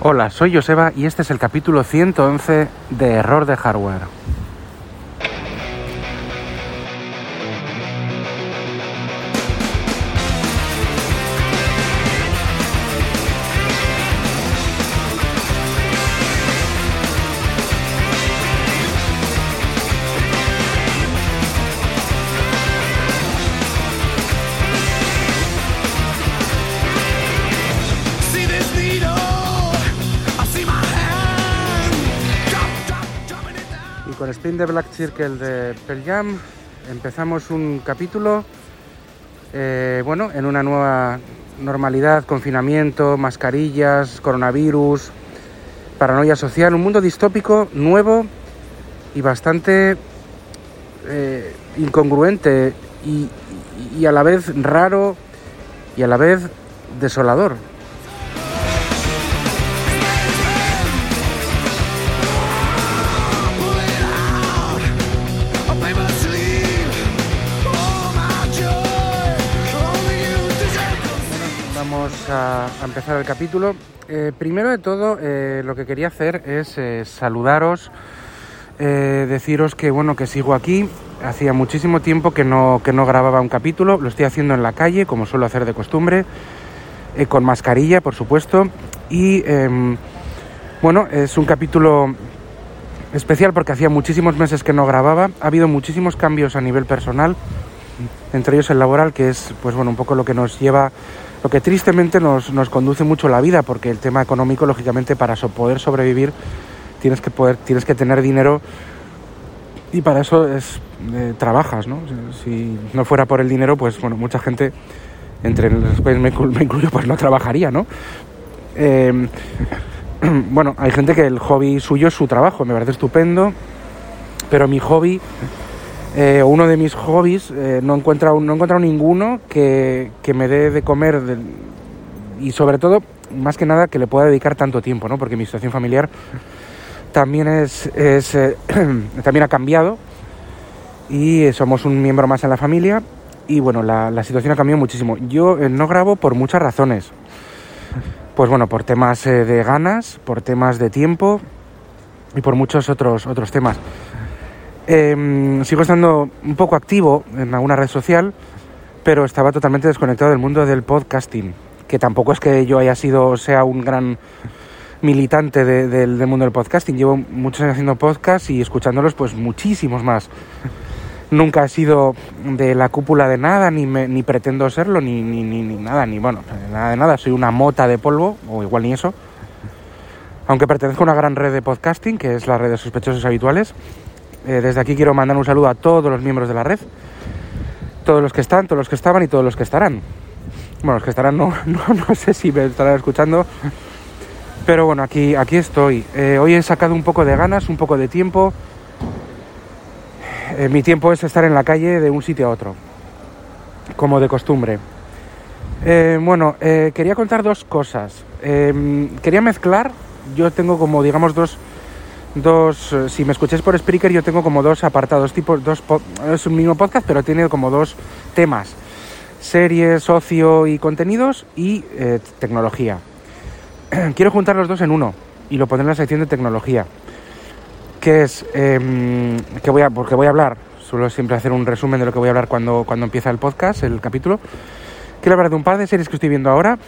Hola, soy Joseba y este es el capítulo 111 de Error de Hardware. Spin de Black Circle de Pearl empezamos un capítulo, eh, bueno, en una nueva normalidad, confinamiento, mascarillas, coronavirus, paranoia social, un mundo distópico nuevo y bastante eh, incongruente y a la vez raro y a la vez desolador. Vamos a, empezar el capítulo. Eh, primero de todo, eh, lo que quería hacer es eh, saludaros, deciros que bueno que sigo aquí. Hacía muchísimo tiempo que no, que no grababa un capítulo. Lo estoy haciendo en la calle, como suelo hacer de costumbre, con mascarilla, por supuesto. Y em, bueno, es un capítulo especial porque hacía muchísimos meses que no grababa. Ha habido muchísimos cambios a nivel personal, entre ellos el laboral, que es pues bueno un poco lo que nos lleva, lo que tristemente nos, nos conduce mucho la vida, porque el tema económico, lógicamente, para so- poder sobrevivir tienes que poder, tienes que tener dinero y para eso es eh, trabajas, ¿no? Si no fuera por el dinero, pues bueno, mucha gente, entre los cuales me, me incluyo, pues no trabajaría, ¿no? Eh, bueno, hay gente que el hobby suyo es su trabajo, me parece estupendo, pero mi hobby, eh, uno de mis hobbies, eh, no, he encontrado, no he ninguno que, que me dé de comer y sobre todo, más que nada, que le pueda dedicar tanto tiempo, ¿no? Porque mi situación familiar también es, es, eh, también ha cambiado y somos un miembro más en la familia y bueno, la, la situación ha cambiado muchísimo. Yo no grabo por muchas razones. Pues bueno, por temas de ganas, por temas de tiempo y por muchos otros, otros temas. Em, sigo estando un poco activo en alguna red social, pero estaba totalmente desconectado del mundo del podcasting, que tampoco es que yo haya sido, sea un gran militante de- del, mundo del podcasting. Llevo muchos años haciendo podcast y escuchándolos pues muchísimos más. Nunca he sido de la cúpula de nada, ni, me- ni pretendo serlo, ni, ni, ni, ni nada, ni bueno, nada de nada. Soy una mota de polvo, o igual ni eso. Aunque pertenezco a una gran red de podcasting, que es la red de sospechosos habituales. Eh, desde aquí quiero mandar un saludo a todos los miembros de la red. Todos los que están, todos los que estaban y todos los que estarán. Bueno, los que estarán no, no, sé si me estarán escuchando. Pero bueno, aquí, aquí estoy. Eh, hoy he sacado un poco de ganas, un poco de tiempo. Eh, mi tiempo es estar en la calle de un sitio a otro, como de costumbre. Bueno, quería contar dos cosas. Quería mezclar, yo tengo como, digamos, dos, dos eh, si me escucháis por Spreaker, yo tengo como dos apartados, tipo, dos, es un mismo podcast, pero tiene como dos temas. Series, ocio y contenidos y eh, tecnología. Quiero juntar los dos en uno y lo pondré en la sección de tecnología que es em, que voy a porque voy a hablar suelo siempre hacer un resumen de lo que voy a hablar cuando cuando empieza el podcast el capítulo quiero hablar de un par de series que estoy viendo ahora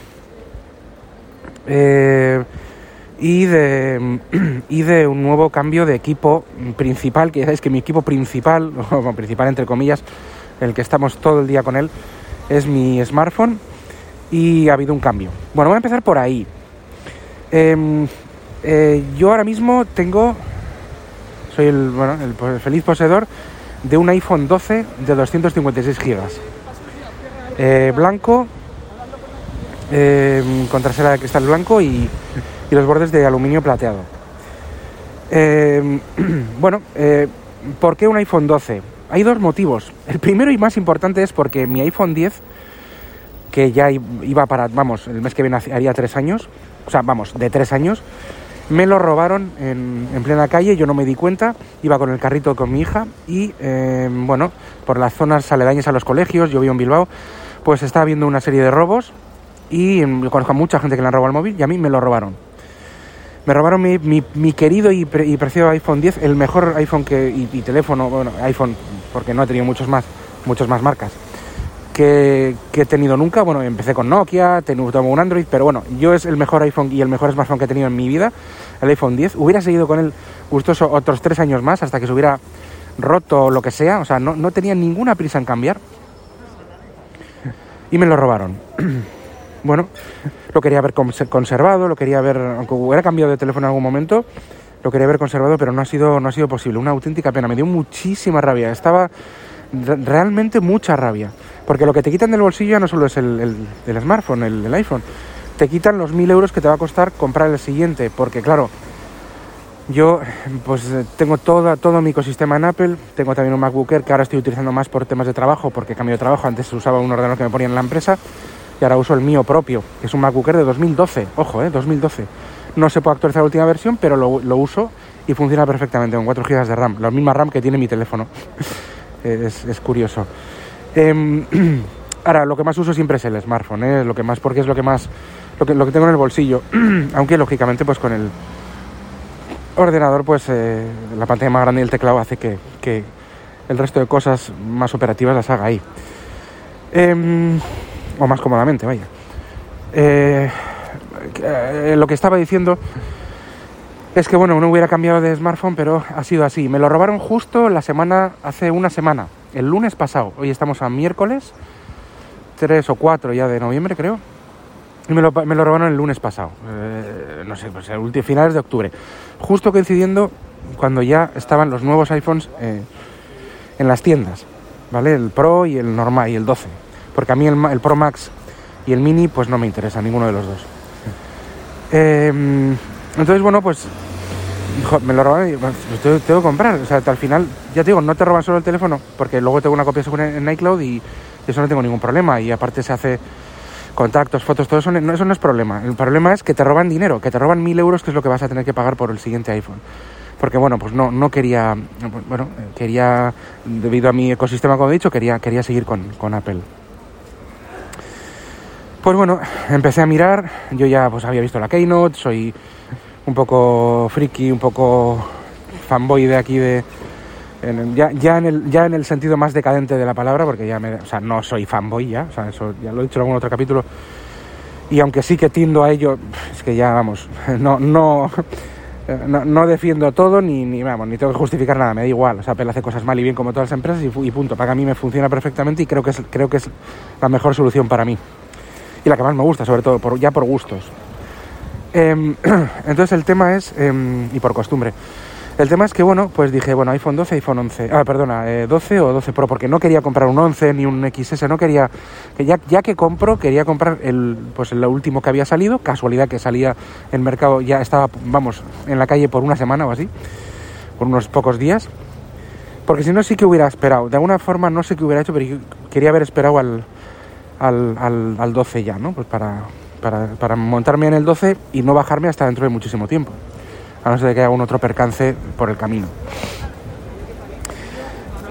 eh, y de y de un nuevo cambio de equipo principal que ya sabéis que mi equipo principal o principal entre comillas el que estamos todo el día con él es mi smartphone y ha habido un cambio bueno voy a empezar por ahí Em, eh, yo ahora mismo tengo soy el, bueno, el feliz poseedor de un iPhone 12 de 256 gigas. Eh, blanco eh, con trasera de cristal blanco y, y los bordes de aluminio plateado. Eh, bueno, eh, ¿por qué un iPhone 12? Hay dos motivos. El primero y más importante es porque mi iPhone 10, que ya iba para, vamos, el mes que viene haría tres años, o sea, vamos, de tres años, me lo robaron en, en plena calle, yo no me di cuenta, iba con el carrito con mi hija y, eh, bueno, por las zonas aledañas a los colegios, yo vivo en Bilbao, pues está habiendo una serie de robos y mm, conozco a mucha gente que le han robado el móvil y a mí me lo robaron. Me robaron mi, querido y, pre- preciado iPhone 10, el mejor iPhone que, y, teléfono, bueno, iPhone, porque no he tenido muchos más, muchas más marcas, que, he tenido nunca. Bueno, empecé con Nokia, tengo un Android, pero bueno, yo es el mejor iPhone y el mejor smartphone que he tenido en mi vida, el iPhone 10. Hubiera seguido con él gustoso otros tres años más hasta que se hubiera roto o lo que sea, o sea, no, no tenía ninguna prisa en cambiar. Y me lo robaron. bueno, lo quería haber cons- conservado, lo quería haber, aunque hubiera cambiado de teléfono en algún momento, lo quería haber conservado, pero no ha sido, no ha sido posible. Una auténtica pena, me dio muchísima rabia. Estaba re- realmente mucha rabia. Porque lo que te quitan del bolsillo ya no solo es el, el- smartphone, el, iPhone. Te quitan los mil euros que te va a costar comprar el siguiente. Porque claro, yo pues eh, tengo toda, todo mi ecosistema en Apple, tengo también un MacBook Air que ahora estoy utilizando más por temas de trabajo porque cambio de trabajo, antes usaba un ordenador que me ponían en la empresa y ahora uso el mío propio, que es un MacBook Air de 2012, ojo, eh, 2012. No se puede actualizar la última versión, pero lo, uso y funciona perfectamente con 4 GB de RAM, la misma RAM que tiene mi teléfono. es, es curioso. Em, ahora, lo que más uso siempre es el smartphone, ¿eh? lo que más, porque es lo que más, lo que, lo que tengo en el bolsillo, aunque lógicamente pues con el ordenador, pues eh, la pantalla más grande y el teclado hace que, que el resto de cosas más operativas las haga ahí. O más cómodamente, vaya. Eh, eh, lo que estaba diciendo es que, bueno, no hubiera cambiado de smartphone, pero ha sido así. Me lo robaron justo la semana, hace una semana, el lunes pasado. Hoy estamos a miércoles, 3 o 4 ya de noviembre, creo. Y me lo, me lo robaron el lunes pasado, eh, no sé, pues el último finales de octubre. Justo coincidiendo cuando ya estaban los nuevos iPhones en las tiendas, ¿vale? El Pro y el normal y el 12. Porque a mí el, el Pro Max y el Mini pues no me interesa, ninguno de los dos. Eh, entonces, bueno, pues jo, me lo robaron y pues tengo, tengo que comprar. O sea, al final, ya te digo, no te roban solo el teléfono, porque luego tengo una copia segura en iCloud y eso no tengo ningún problema. Y aparte se hace contactos, fotos, todo eso no, eso no es problema. El problema es que te roban dinero, que te roban mil euros, que es lo que vas a tener que pagar por el siguiente iPhone. Porque bueno, pues no, no quería, bueno, quería, debido a mi ecosistema, como he dicho, quería, quería seguir con, con Apple. Pues bueno, empecé a mirar, yo ya pues había visto la Keynote, soy un poco friki, un poco fanboy de aquí de... ya, ya, en el, ya en el sentido más decadente de la palabra, porque ya me, o sea, no soy fanboy ya, o sea, eso ya lo he dicho en algún otro capítulo, y aunque sí que tiendo a ello, es que ya, vamos, no, no, no, defiendo todo ni, ni, vamos, ni tengo que justificar nada, me da igual. O sea, Apple hace cosas mal y bien como todas las empresas y, y punto. Para mí me funciona perfectamente y creo que, es, creo que es la mejor solución para mí. Y la que más me gusta, sobre todo, ya por gustos. Em, entonces el tema es, em, y por costumbre, el tema es que, bueno, pues dije, bueno, iPhone 12, iPhone 11, ah, perdona, eh, 12 o 12 Pro, porque no quería comprar un 11 ni un XS, no quería, que ya, que compro, quería comprar el, pues el último que había salido, casualidad que salía en mercado, ya estaba, vamos, en la calle por una semana o así, por unos pocos días, porque si no sí que hubiera esperado, de alguna forma no sé qué hubiera hecho, pero quería haber esperado al, al, al, al 12 ya, ¿no? Pues para, para, para montarme en el 12 y no bajarme hasta dentro de muchísimo tiempo. A no ser que haya un otro percance por el camino.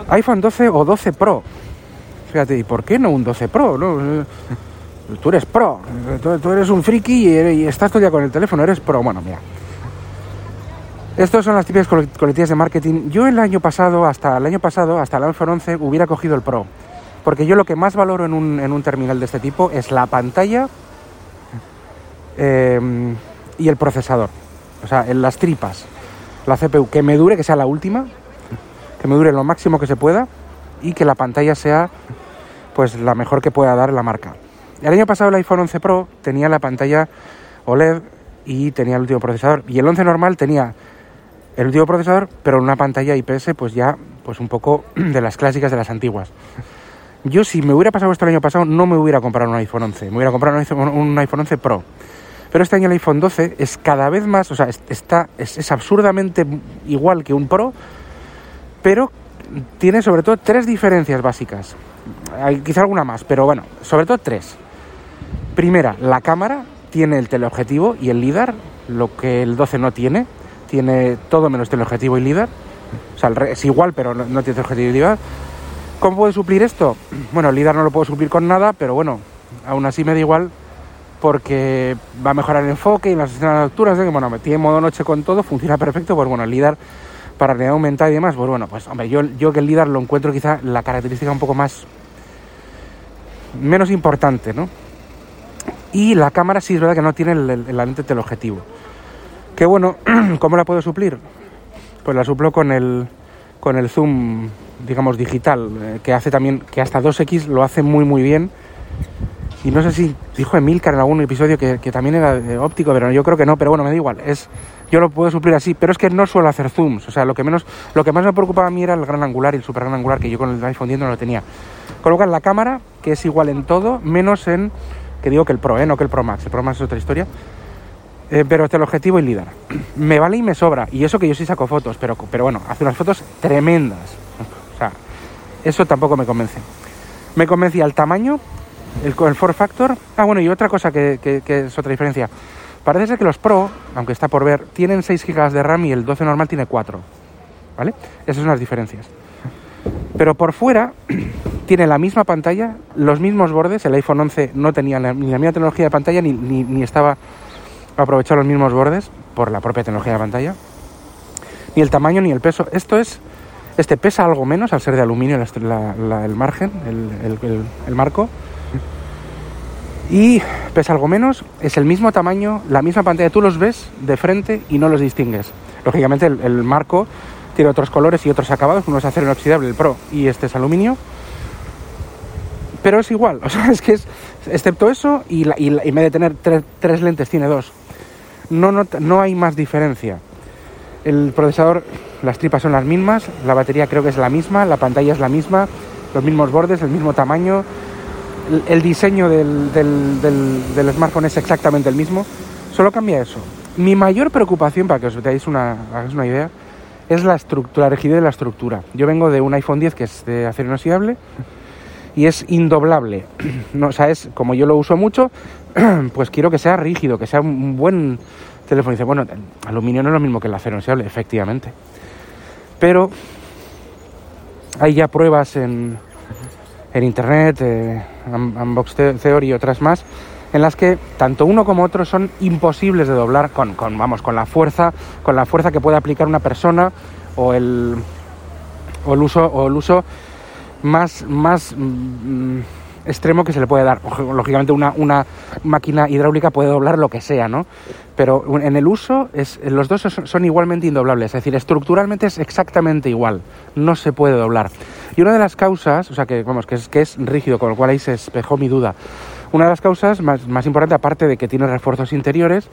iPhone 12 o 12 Pro. Fíjate, ¿y por qué no un 12 Pro? no? Eh, Tú eres pro, tú, eres un friki y, estás todo el con el teléfono, eres pro. Bueno, mira. Estos son las típicas cole- coletillas de marketing. Yo el año pasado, hasta el año pasado, hasta el iPhone 11, hubiera cogido el Pro. Porque yo lo que más valoro en un, en un terminal de este tipo es la pantalla eh, y el procesador. O sea, en las tripas. La CPU, que me dure, que sea la última, que me dure lo máximo que se pueda y que la pantalla sea pues la mejor que pueda dar la marca. El año pasado el iPhone 11 Pro tenía la pantalla OLED y tenía el último procesador. Y el 11 normal tenía el último procesador, pero una pantalla IPS pues ya pues un poco de las clásicas de las antiguas. Yo si me hubiera pasado esto el año pasado no me hubiera comprado un iPhone 11, me hubiera comprado un iPhone, un iPhone 11 Pro. Pero este año el iPhone 12 es cada vez más, o sea, es- está, es, absurdamente igual que un Pro, pero tiene sobre todo tres diferencias básicas. Hay quizá alguna más, pero bueno, sobre todo tres. Primera, la cámara tiene el teleobjetivo y el LIDAR, lo que el 12 no tiene. Tiene todo menos teleobjetivo y LIDAR. O sea, es igual, pero no, no tiene teleobjetivo y LIDAR. ¿Cómo puede suplir esto? Bueno, el LIDAR no lo puedo suplir con nada, pero bueno, aún así me da igual porque va a mejorar el enfoque y las escenas nocturnas. ¿eh? Bueno, tiene modo noche con todo, funciona perfecto. Pues bueno, el LIDAR para realidad aumentada y demás, pues bueno, pues hombre, yo, yo que el LIDAR lo encuentro quizá la característica un poco más menos importante, ¿no? Y la cámara sí es verdad que no tiene el, el- la lente teleobjetivo. Que bueno, ¿cómo la puedo suplir? Pues la suplo con el con el zoom, digamos, digital, eh, que hace también, que hasta 2x lo hace muy muy bien. Y no sé si dijo Emilcar en algún episodio que, que también era eh, óptico, pero yo creo que no, pero bueno, me da igual. Es, yo lo puedo suplir así, pero es que no suelo hacer zooms. O sea, lo que menos, lo que más me preocupaba a mí era el gran angular y el super gran angular, que yo con el iPhone 10 no lo tenía. Colocan la cámara, que es igual en todo, menos en, que digo que el Pro, ¿eh? no que el Pro Max. El Pro Max es otra historia. Pero este el objetivo y LIDAR. Me vale y me sobra. Y eso que yo sí saco fotos, pero, pero bueno, hace unas fotos tremendas. Eso tampoco me convence. Me convencía el tamaño, el, el form factor. Ah, bueno, y otra cosa que, que- es otra diferencia. Parece ser que los Pro, aunque está por ver, tienen 6 GB de RAM y el 12 normal tiene 4. ¿Vale? Esas son las diferencias. Pero por fuera tiene la misma pantalla, los mismos bordes. El iPhone 11 no tenía ni la misma tecnología de pantalla ni, ni, ni estaba aprovechado los mismos bordes por la propia tecnología de pantalla. Ni el tamaño ni el peso. Esto es. Este pesa algo menos al ser de aluminio el margen, el, marco. Y pesa algo menos, es el mismo tamaño, la misma pantalla. Tú los ves de frente y no los distingues. Lógicamente el, marco tiene otros colores y otros acabados. Uno es acero inoxidable, el Pro, y este es aluminio. Pero es igual, o sea, es que es, excepto eso, y, la- en vez de tener tres lentes, tiene dos. No, no, no hay más diferencia. El procesador, las tripas son las mismas, la batería creo que es la misma, la pantalla es la misma, los mismos bordes, el mismo tamaño, el, el diseño del, del- del- del smartphone es exactamente el mismo, solo cambia eso. Mi mayor preocupación, para que os deis una, una idea, es la estructura, la rigidez de la estructura. Yo vengo de un iPhone 10 que es de acero inoxidable y es indoblable. No, o sea, es como yo lo uso mucho, pues quiero que sea rígido, que sea un buen teléfono. Y dice, bueno, aluminio no es lo mismo que el acero inoxidable, efectivamente. Pero hay ya pruebas en, en internet, eh, Un- Unbox The- Theory y otras más, en las que tanto uno como otro son imposibles de doblar con, con, vamos, con la fuerza, con la fuerza que puede aplicar una persona o el, o el uso, o el uso más, más mm, extremo que se le puede dar. Lógicamente una, una máquina hidráulica puede doblar lo que sea, ¿no? Pero en el uso es, los dos son, igualmente indoblables, es decir, estructuralmente es exactamente igual, no se puede doblar. Y una de las causas, o sea que vamos, que es, que es rígido, con lo cual ahí se espejó mi duda. Una de las causas más, más importantes, aparte de que tiene refuerzos interiores,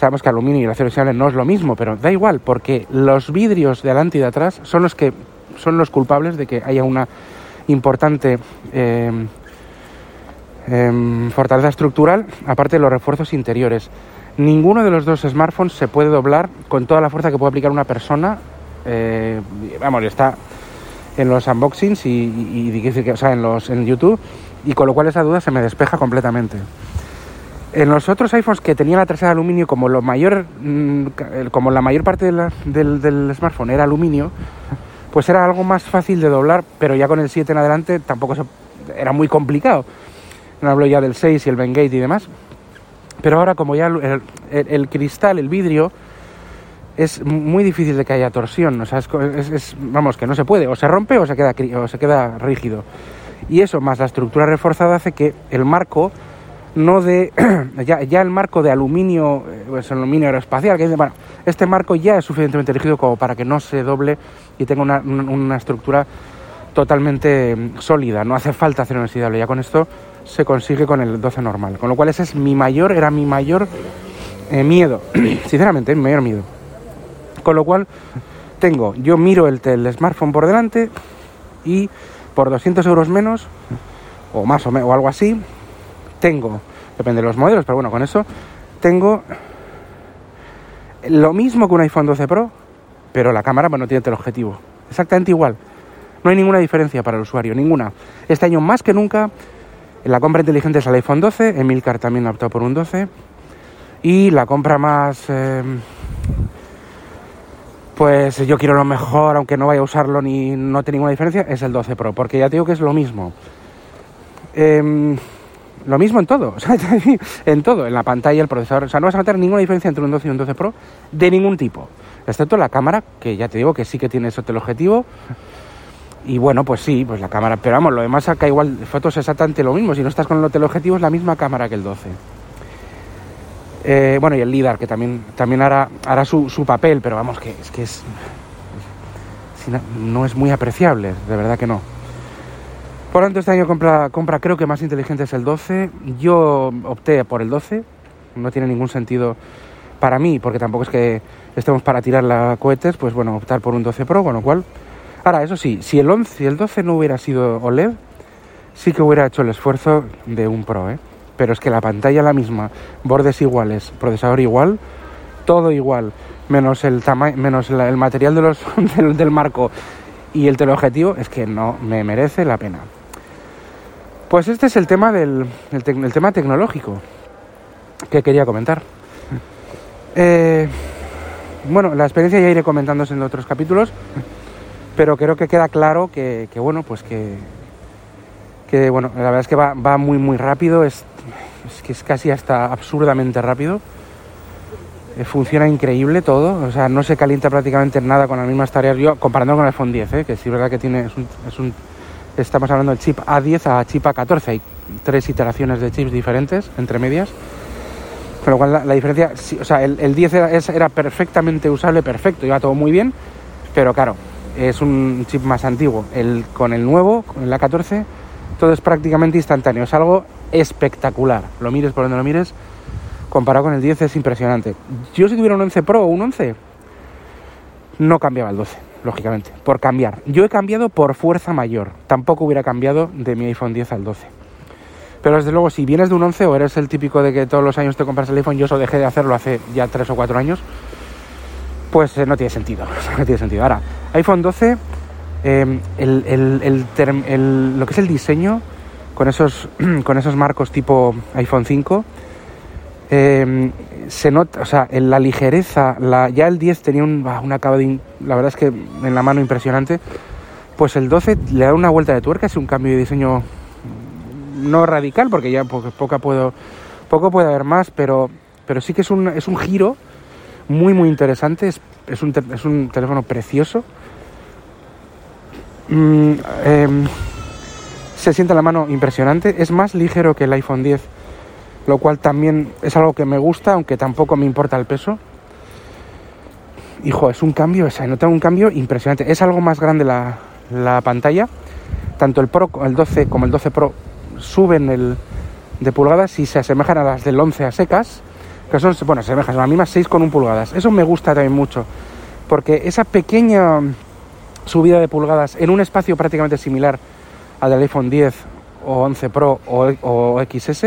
Sabemos que aluminio y el acero inoxidable no es lo mismo, pero da igual, porque los vidrios de adelante y de atrás son los que son los culpables de que haya una importante eh, em, fortaleza estructural, aparte de los refuerzos interiores. Ninguno de los dos smartphones se puede doblar con toda la fuerza que puede aplicar una persona. eh, vamos, está en los unboxings y, y- y- o en los en YouTube, y con lo cual esa duda se me despeja completamente. En los otros iPhones que tenían la trasera de aluminio, como lo mayor, mm, como la mayor parte del, del smartphone era aluminio, pues era algo más fácil de doblar, pero ya con el 7 en adelante tampoco se- era muy complicado. No hablo ya del 6 y el Bengate y demás. Pero ahora como ya el, cristal, el vidrio, es muy difícil de que haya torsión. O sea, es, es- vamos, que no se puede. O se rompe o se queda, o se queda rígido. Y eso, más la estructura reforzada, hace que el marco no de... ya, el marco de aluminio, eh, pues aluminio aeroespacial, bueno, este marco ya es suficientemente rígido como para que no se doble y tenga una- una estructura totalmente sólida. No hace falta hacer inoxidable. Ya con esto se consigue con el 12 normal. Con lo cual ese es mi mayor, era mi mayor eh, miedo. Sinceramente, mi mayor miedo. Con lo cual tengo, yo miro el, el smartphone por delante y por 200 euros menos, o más o, me- o algo así, tengo, depende de los modelos, pero bueno, con eso tengo lo mismo que un iPhone 12 Pro, pero la cámara no tiene teleobjetivo. Exactamente igual. No hay ninguna diferencia para el usuario, ninguna. Este año más que nunca, la compra inteligente es el iPhone 12, Emilcar también ha optado por un 12, y la compra más... eh, pues yo quiero lo mejor, aunque no vaya a usarlo ni no tiene ninguna diferencia, es el 12 Pro, porque ya te digo que es lo mismo. Em, lo mismo en todo, en todo, en la pantalla, el procesador. O sea, no vas a notar ninguna diferencia entre un 12 y un 12 Pro de ningún tipo, excepto la cámara, que ya te digo que sí que tiene eso teleobjetivo. Y bueno, pues sí, pues la cámara, pero vamos, lo demás saca igual fotos exactamente lo mismo. Si no estás con el teleobjetivo, es la misma cámara que el 12. Eh, bueno, y el LIDAR, que también, también hará, hará su, su papel, pero vamos, que es que es. no es muy apreciable, de verdad que no. Por lo tanto, este año compra, compra creo que más inteligente es el 12. Yo opté por el 12. No tiene ningún sentido para mí, porque tampoco es que estemos para tirar la cohetes, pues bueno, optar por un 12 Pro, con lo cual... Ahora, eso sí, si el, 11, si el 12 no hubiera sido OLED, sí que hubiera hecho el esfuerzo de un Pro, ¿eh? Pero es que la pantalla la misma, bordes iguales, procesador igual, todo igual, menos el tamaño, menos el material de los, del, marco y el teleobjetivo, es que no me merece la pena. Pues este es el tema del el tema tecnológico que quería comentar. Eh, bueno, la experiencia ya iré comentándose en otros capítulos, pero creo que queda claro que, bueno, pues que, que bueno, la verdad es que va, muy muy rápido, es, que es casi hasta absurdamente rápido. Eh, funciona increíble todo, o sea, no se calienta prácticamente nada con las mismas tareas. Yo, comparando con el iPhone 10, ¿eh? que sí es verdad que tiene, es un, es un- estamos hablando del chip A10 a chip A14, hay tres iteraciones de chips diferentes entre medias. Con lo cual la, diferencia, sí, o sea, el, el 10 era, era perfectamente usable, perfecto, iba todo muy bien, pero claro, es un chip más antiguo. El, con el nuevo, con el A14, todo es prácticamente instantáneo, es algo espectacular. Lo mires por donde lo mires, comparado con el 10 es impresionante. Yo si tuviera un 11 Pro o un 11, no cambiaba el 12, lógicamente, por cambiar. Yo he cambiado por fuerza mayor, tampoco hubiera cambiado de mi iPhone 10 al 12. Pero desde luego, si vienes de un 11 o eres el típico de que todos los años te compras el iPhone, yo eso dejé de hacerlo hace ya 3 o 4 años, pues eh, no tiene sentido. No tiene sentido. Ahora, iPhone 12, eh, el, el- el lo que es el diseño, con esos, con esos marcos tipo iPhone 5, eh, se nota, o sea, en la ligereza, la, ya el 10 tenía un, un acabado, la verdad es que en la mano impresionante, pues el 12 le da una vuelta de tuerca, es un cambio de diseño no radical, porque ya po- poca puedo, poco puede haber más, pero, pero sí que es un, es un giro muy, muy interesante, es, es, un, es un teléfono precioso. Mm, em, se siente en la mano impresionante, es más ligero que el iPhone 10, lo cual también es algo que me gusta, aunque tampoco me importa el peso. Hijo, es un cambio, se nota un cambio impresionante. Es algo más grande la, la pantalla. Tanto el Pro, el 12 como el 12 Pro suben el de pulgadas y se asemejan a las del 11 a secas, que son, bueno, se asemejan, son las mismas 6 con 1 pulgadas. Eso me gusta también mucho, porque esa pequeña subida de pulgadas en un espacio prácticamente similar al del iPhone 10 o 11 Pro o, o XS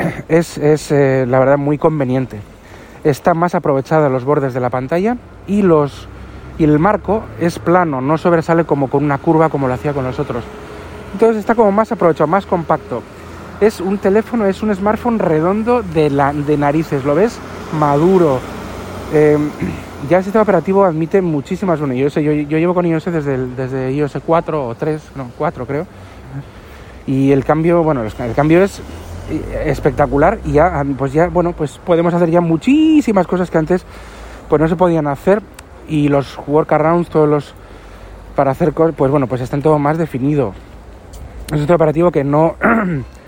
es, es, eh, la verdad muy conveniente. Está más aprovechada los bordes de la pantalla y los y el marco es plano, no sobresale como con una curva como lo hacía con los otros. Entonces está como más aprovechado, más compacto. Es un teléfono, es un smartphone redondo de, la, de narices, lo ves maduro. Eh, ya el sistema operativo admite muchísimas bueno, iOS. Yo, yo llevo con iOS desde, el- desde iOS 4 o 3, no, 4 creo. Y el cambio, bueno, el cambio es eh, espectacular y ya, pues ya, bueno, pues podemos hacer ya muchísimas cosas que antes pues no se podían hacer y los workarounds, todos los para hacer cosas, pues bueno, pues están todo más definido. Es un sistema operativo que no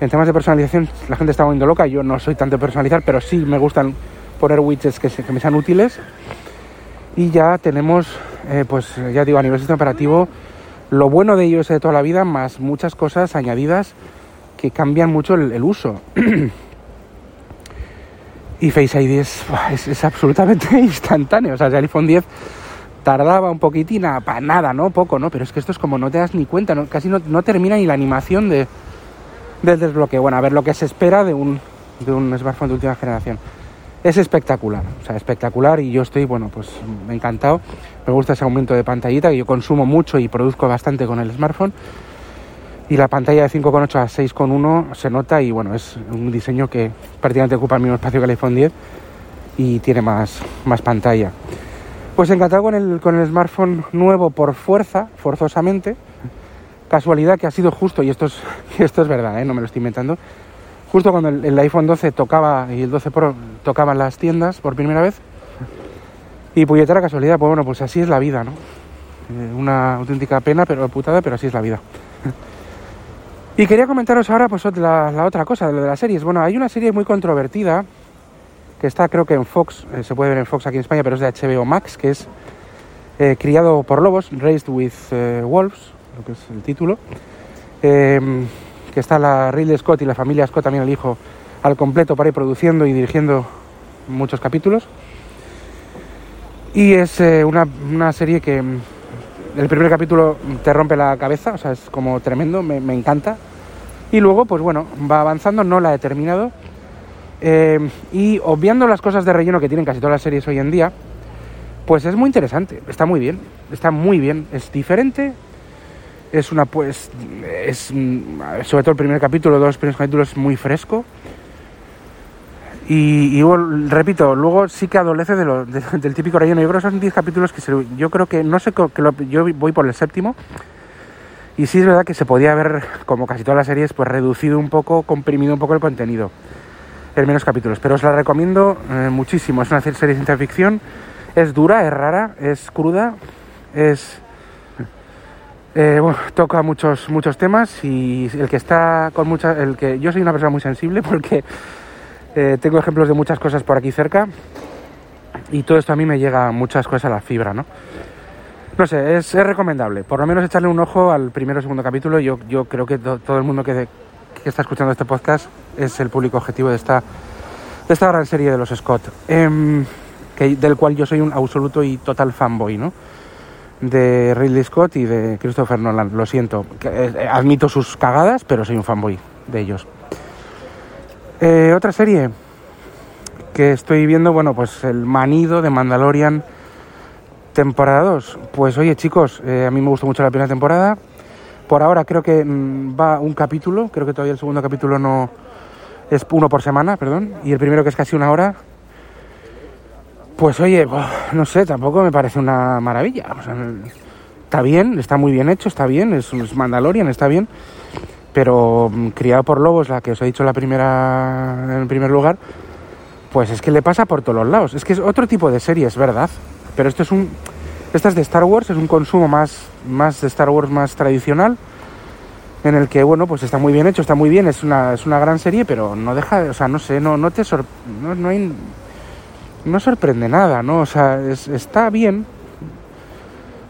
en temas de personalización la gente está volviendo loca, yo no soy tanto de personalizar, pero sí me gustan poner widgets que, me sean útiles y ya tenemos, eh, pues ya digo, a nivel sistema operativo, lo bueno de iOS de toda la vida, más muchas cosas añadidas que cambian mucho el, uso. y Face ID es, es, absolutamente instantáneo. O sea, el iPhone 10 tardaba un poquitín, para nada, ¿no? Poco, ¿no? Pero es que esto es como no te das ni cuenta, casi no termina ni la animación de, del desbloqueo. Bueno, a ver lo que se espera de un, de un smartphone de última generación. Es espectacular, o sea, espectacular y yo estoy, bueno, pues encantado. Me gusta ese aumento de pantallita, que yo consumo mucho y produzco bastante con el smartphone. Y la pantalla de 5,8 a 6,1 se nota y bueno, es un diseño que prácticamente ocupa el mismo espacio que el iPhone 10 y tiene más, más pantalla. Pues encantado con el, con el smartphone nuevo por fuerza, forzosamente. Casualidad que ha sido justo, y esto es, esto es verdad, ¿eh? no me lo estoy inventando, justo cuando el, iPhone 12 tocaba y el 12 Pro tocaban las tiendas por primera vez. Y puñetera casualidad, pues bueno, pues así es la vida, ¿no? Eh, una auténtica pena, pero putada, pero así es la vida. y quería comentaros ahora pues la, otra cosa, lo de las series. Bueno, hay una serie muy controvertida que está creo que en Fox, eh, se puede ver en Fox aquí en España, pero es de HBO Max, que es Criado por Lobos, Raised with Wolves, lo que es el título. Eh, que está la Ridley Scott y la familia Scott, también el hijo, al completo para ir produciendo y dirigiendo muchos capítulos. Y es eh, una, una serie que mm, el primer capítulo te rompe la cabeza, o sea, es como tremendo, me, me encanta. Y luego, pues bueno, va avanzando, no la he terminado. Eh, y obviando las cosas de relleno que tienen casi todas las series hoy en día, pues es muy interesante, está muy bien, está muy bien, es diferente, es una pues, es mm, sobre todo el primer capítulo, dos primeros capítulos muy fresco. Y, bueno, repito, luego sí que adolece de lo- de- del típico relleno. Yo creo que son 10 capítulos que se, yo creo que, no sé, que yo voy por el séptimo. Y sí es verdad que se podía haber, como casi todas las series, pues reducido un poco, comprimido un poco el contenido en menos capítulos. Pero os la recomiendo eh, muchísimo. Es una serie de ciencia ficción. Es dura, es rara, es cruda, es... eh, bueno, toca muchos muchos temas y el que está con muchas... El que, yo soy una persona muy sensible porque eh, tengo ejemplos de muchas cosas por aquí cerca y todo esto a mí me llega muchas cosas a la fibra, ¿no? No sé, es, recomendable. Por lo menos echarle un ojo al primero o segundo capítulo. Yo, yo creo que to- todo el mundo que, que está escuchando este podcast es el público objetivo de esta, de esta gran serie de los Scott. Em, del cual yo soy un absoluto y total fanboy, ¿no? De Ridley Scott y de Christopher Nolan. Lo siento. Eh, admito sus cagadas, pero soy un fanboy de ellos. Eh, otra serie que estoy viendo, bueno, pues el manido de Mandalorian temporada 2. Pues oye chicos, eh, a mí me gustó mucho la primera temporada. Por ahora creo que mm, va un capítulo, creo que todavía el segundo capítulo no es uno por semana, perdón, y el primero que es casi una hora. Pues oye, no sé, tampoco me parece una maravilla. O sea, está bien, está muy bien hecho, está bien, es, es Mandalorian, está bien, pero mm, criado por lobos, la que os he dicho la primera, en primer lugar, pues es que le pasa por todos los lados. Es que es otro tipo de serie, es verdad, pero esto es un, esta es de Star Wars, es un consumo más, más de Star Wars más tradicional, en el que bueno, pues está muy bien hecho, está muy bien, es una, es una gran serie, pero no deja, o sea, no sé, no, no te sor- no, no hay, no sorprende nada, ¿no? O sea, es- está bien,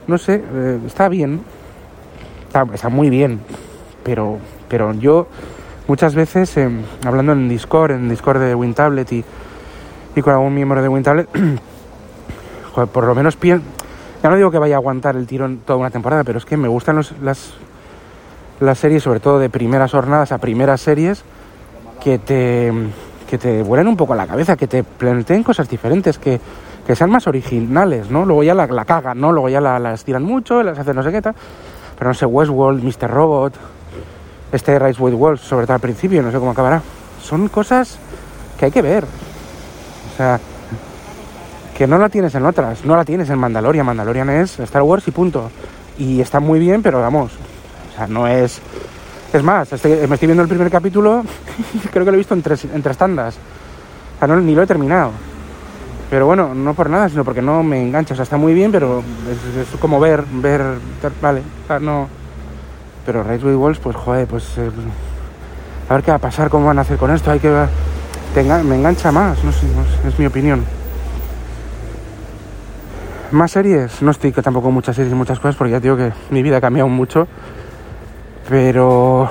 no sé, eh, está bien, está, muy bien, pero, pero yo muchas veces, eh, hablando en Discord, en Discord de WinTablet y, y con algún miembro de WinTablet, por lo menos pienso, ya no digo que vaya a aguantar el tirón toda una temporada, pero es que me gustan los- las, las series, sobre todo de primeras jornadas a primeras series, que te, que te vuelen un poco la cabeza, que te planteen cosas diferentes, que, que sean más originales, ¿no? Luego ya la, la cagan, ¿no? Luego ya la, las tiran mucho, las hacen no sé qué tal. Pero no sé, Westworld, Mr. Robot, este Rise with Wolves, sobre todo al principio, no sé cómo acabará. Son cosas que hay que ver. O sea, que no la tienes en otras, no la tienes en Mandalorian. Mandalorian es Star Wars y punto. Y está muy bien, pero vamos, o sea, no es... Es más, estoy- me estoy viendo el primer capítulo, creo que lo he visto en tres, en tres tandas. O sea, no, ni lo he terminado. Pero bueno, no por nada, sino porque no me engancha. O sea, está muy bien, pero es, como ver, ver, vale, o sea, no... Pero with Wolves, pues joder, pues... eh, a ver qué va a pasar, cómo van a hacer con esto, hay que... ver- me engancha más, no sé, es mi opinión. Más series, no estoy tampoco con muchas series y muchas cosas porque ya digo que mi vida ha cambiado mucho. Pero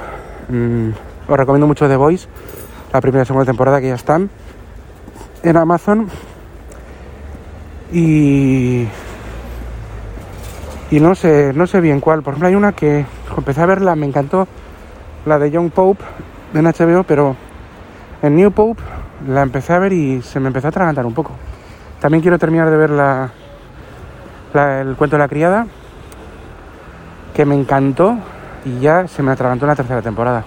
mm, os recomiendo mucho The Voice, la primera y segunda temporada que ya están en Amazon. Y, Y no sé, no sé bien cuál. Por ejemplo, hay una que empecé a verla, me encantó, la de Young Pope en HBO, pero en New Pope la empecé a ver y se me empezó a atragantar un poco. También quiero terminar de ver la, la- el cuento de la criada, que me encantó y ya se me atragantó en la tercera temporada.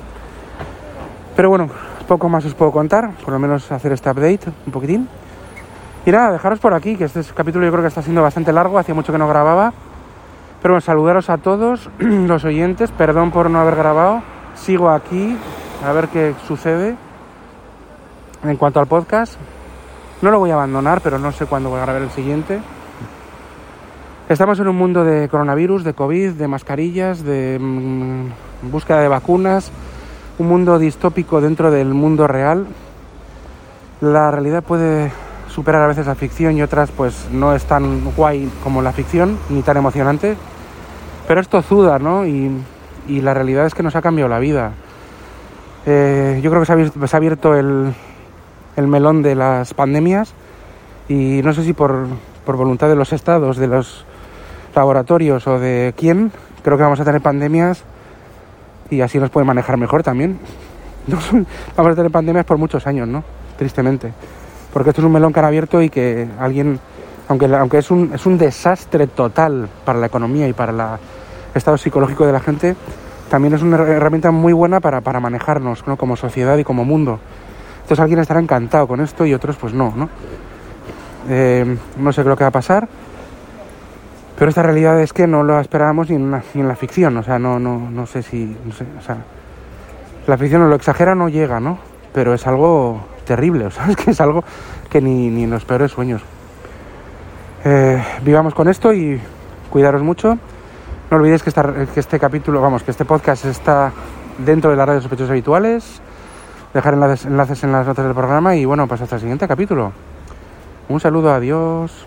Pero bueno, poco más os puedo contar, por lo menos hacer este update un poquitín. Y nada, dejaros por aquí, que este capítulo yo creo que está siendo bastante largo, hacía mucho que no grababa. Pero bueno, saludaros a todos los oyentes, perdón por no haber grabado. Sigo aquí, a ver qué sucede. En cuanto al podcast, no lo voy a abandonar, pero no sé cuándo voy a grabar el siguiente. Estamos en un mundo de coronavirus, de COVID, de mascarillas, de mm, búsqueda de vacunas, un mundo distópico dentro del mundo real. La realidad puede superar a veces la ficción y otras pues no es tan guay como la ficción, ni tan emocionante. Pero es tozuda, ¿no? Y, la realidad es que nos ha cambiado la vida. Eh, yo creo que se ha, abierto- el, el melón de las pandemias y no sé si por voluntad de los estados, de los laboratorios o de quién, creo que vamos a tener pandemias y así nos puede manejar mejor también. Vamos a tener pandemias por muchos años, ¿no? Tristemente. Porque esto es un melón que han abierto y que alguien, aunque, aunque es, un, es un desastre total para la economía y para el estado psicológico de la gente, también es una her- herramienta muy buena para, para manejarnos ¿no? como sociedad y como mundo. Entonces alguien estará encantado con esto y otros pues no, ¿no? Eh, no sé qué lo que va a pasar. Pero esta realidad es que no lo esperábamos ni en, la ficción, o sea, no, no, no sé si, no sé, o sea, la ficción no lo exagera, no llega, ¿no? Pero es algo terrible, o sea, es que es algo que ni, ni en los peores sueños. Eh, vivamos con esto y cuidaros mucho. No olvidéis que, esta- que este capítulo, vamos, que este podcast está dentro de las redes sospechosos habituales. Dejar enlaces, enlaces en las notas del programa y bueno, pues hasta el siguiente capítulo. Un saludo, adiós.